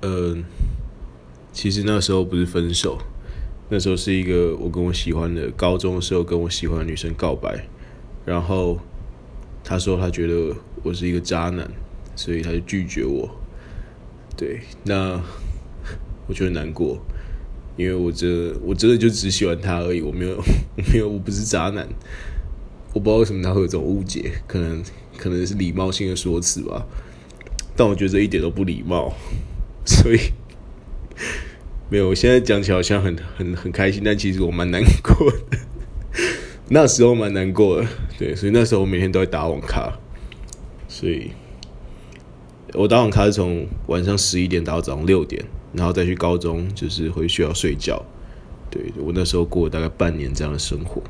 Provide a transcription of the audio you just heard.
呃，其实那时候不是分手，那时候是一个我跟我喜欢的高中的时候跟我喜欢的女生告白，然后她说她觉得我是一个渣男，所以她就拒绝我。对，那我觉得难过，因为我这我真的就只喜欢她而已，我没有 我没有我不是渣男，我不知道为什么她会有这种误解，可能可能是礼貌性的说辞吧，但我觉得这一点都不礼貌。所以没有，我现在讲起来好像很很很开心，但其实我蛮难过的。那时候蛮难过的，对，所以那时候我每天都在打网咖，所以我打网咖是从晚上十一点打到早上六点，然后再去高中，就是回学校睡觉。对，我那时候过了大概半年这样的生活。